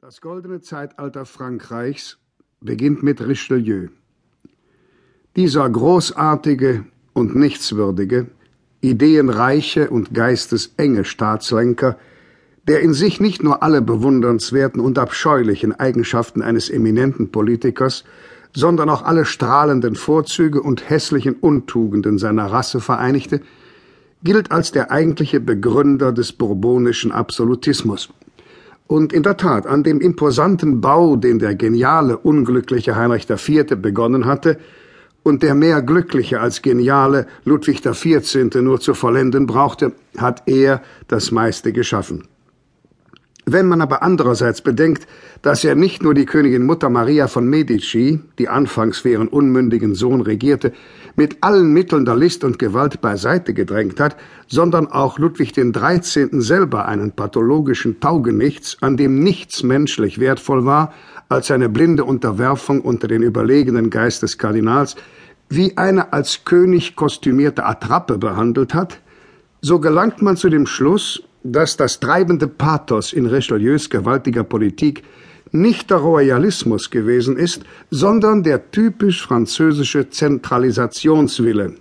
Das goldene Zeitalter Frankreichs beginnt mit Richelieu. Dieser großartige und nichtswürdige, ideenreiche und geistesenge Staatslenker, der in sich nicht nur alle bewundernswerten und abscheulichen Eigenschaften eines eminenten Politikers, sondern auch alle strahlenden Vorzüge und hässlichen Untugenden seiner Rasse vereinigte, gilt als der eigentliche Begründer des bourbonischen Absolutismus. Und in der Tat, an dem imposanten Bau, den der geniale, unglückliche Heinrich IV. begonnen hatte, und der mehr glückliche als geniale Ludwig XIV. nur zu vollenden brauchte, hat er das meiste geschaffen. Wenn man aber andererseits bedenkt, dass er nicht nur die Königin Mutter Maria von Medici, die anfangs für ihren unmündigen Sohn regierte, mit allen Mitteln der List und Gewalt beiseite gedrängt hat, sondern auch Ludwig XIII. selber einen pathologischen Taugenichts, an dem nichts menschlich wertvoll war, als seine blinde Unterwerfung unter den überlegenen Geist des Kardinals, wie eine als König kostümierte Attrappe behandelt hat, so gelangt man zu dem Schluss, dass das treibende Pathos in Richelieus gewaltiger Politik nicht der Royalismus gewesen ist, sondern der typisch französische Zentralisationswille,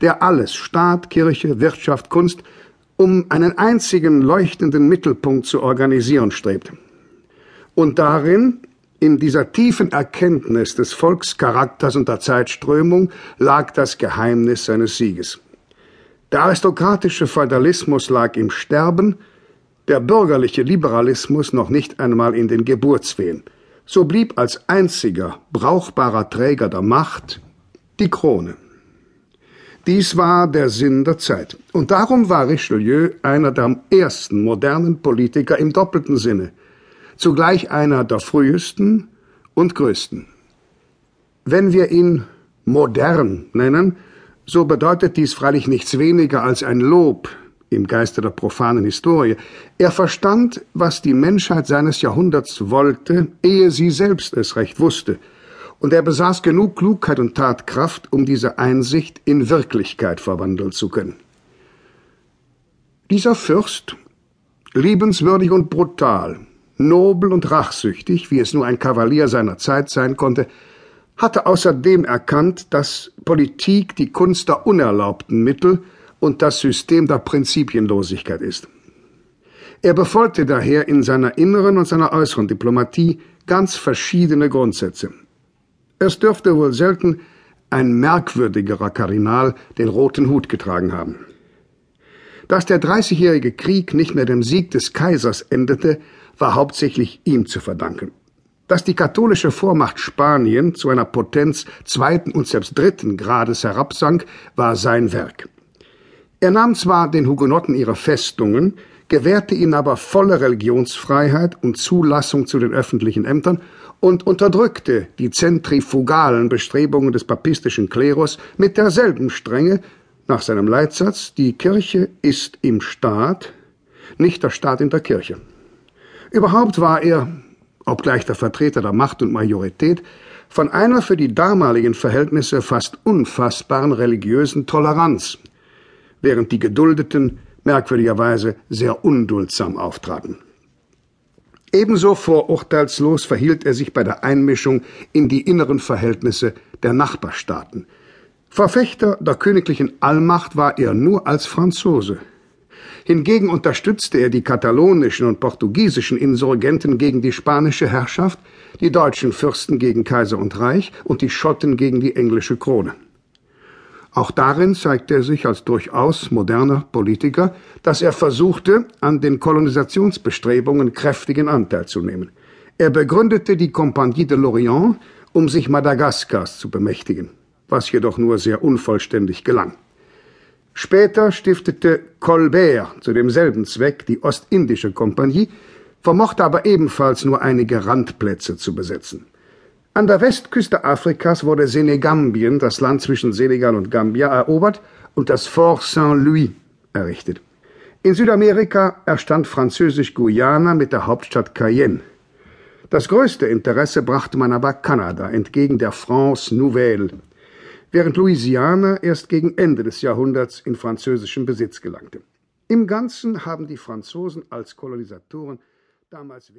der alles Staat, Kirche, Wirtschaft, Kunst um einen einzigen leuchtenden Mittelpunkt zu organisieren strebt. Und darin, in dieser tiefen Erkenntnis des Volkscharakters und der Zeitströmung, lag das Geheimnis seines Sieges. Der aristokratische Feudalismus lag im Sterben, der bürgerliche Liberalismus noch nicht einmal in den Geburtswehen. So blieb als einziger brauchbarer Träger der Macht die Krone. Dies war der Sinn der Zeit. Und darum war Richelieu einer der ersten modernen Politiker im doppelten Sinne, zugleich einer der frühesten und größten. Wenn wir ihn modern nennen, so bedeutet dies freilich nichts weniger als ein Lob im Geiste der profanen Historie. Er verstand, was die Menschheit seines Jahrhunderts wollte, ehe sie selbst es recht wusste, und er besaß genug Klugheit und Tatkraft, um diese Einsicht in Wirklichkeit verwandeln zu können. Dieser Fürst, liebenswürdig und brutal, nobel und rachsüchtig, wie es nur ein Kavalier seiner Zeit sein konnte, hatte außerdem erkannt, dass Politik die Kunst der unerlaubten Mittel und das System der Prinzipienlosigkeit ist. Er befolgte daher in seiner inneren und seiner äußeren Diplomatie ganz verschiedene Grundsätze. Es dürfte wohl selten ein merkwürdigerer Kardinal den roten Hut getragen haben. Dass der Dreißigjährige Krieg nicht mehr dem Sieg des Kaisers endete, war hauptsächlich ihm zu verdanken. Dass die katholische Vormacht Spanien zu einer Potenz zweiten und selbst dritten Grades herabsank, war sein Werk. Er nahm zwar den Hugenotten ihre Festungen, gewährte ihnen aber volle Religionsfreiheit und Zulassung zu den öffentlichen Ämtern und unterdrückte die zentrifugalen Bestrebungen des papistischen Klerus mit derselben Strenge, nach seinem Leitsatz, die Kirche ist im Staat, nicht der Staat in der Kirche. Überhaupt war er, obgleich der Vertreter der Macht und Majorität, von einer für die damaligen Verhältnisse fast unfassbaren religiösen Toleranz, während die Geduldeten merkwürdigerweise sehr unduldsam auftraten. Ebenso vorurteilslos verhielt er sich bei der Einmischung in die inneren Verhältnisse der Nachbarstaaten. Verfechter der königlichen Allmacht war er nur als Franzose. Hingegen unterstützte er die katalonischen und portugiesischen Insurgenten gegen die spanische Herrschaft, die deutschen Fürsten gegen Kaiser und Reich und die Schotten gegen die englische Krone. Auch darin zeigte er sich als durchaus moderner Politiker, dass er versuchte, an den Kolonisationsbestrebungen kräftigen Anteil zu nehmen. Er begründete die Compagnie de l'Orient, um sich Madagaskars zu bemächtigen, was jedoch nur sehr unvollständig gelang. Später stiftete Colbert zu demselben Zweck die Ostindische Kompanie, vermochte aber ebenfalls nur einige Randplätze zu besetzen. An der Westküste Afrikas wurde Senegambien, das Land zwischen Senegal und Gambia, erobert und das Fort Saint-Louis errichtet. In Südamerika erstand Französisch-Guyana mit der Hauptstadt Cayenne. Das größte Interesse brachte man aber Kanada entgegen der France Nouvelle, während Louisiana erst gegen Ende des Jahrhunderts in französischen Besitz gelangte. Im Ganzen haben die Franzosen als Kolonisatoren damals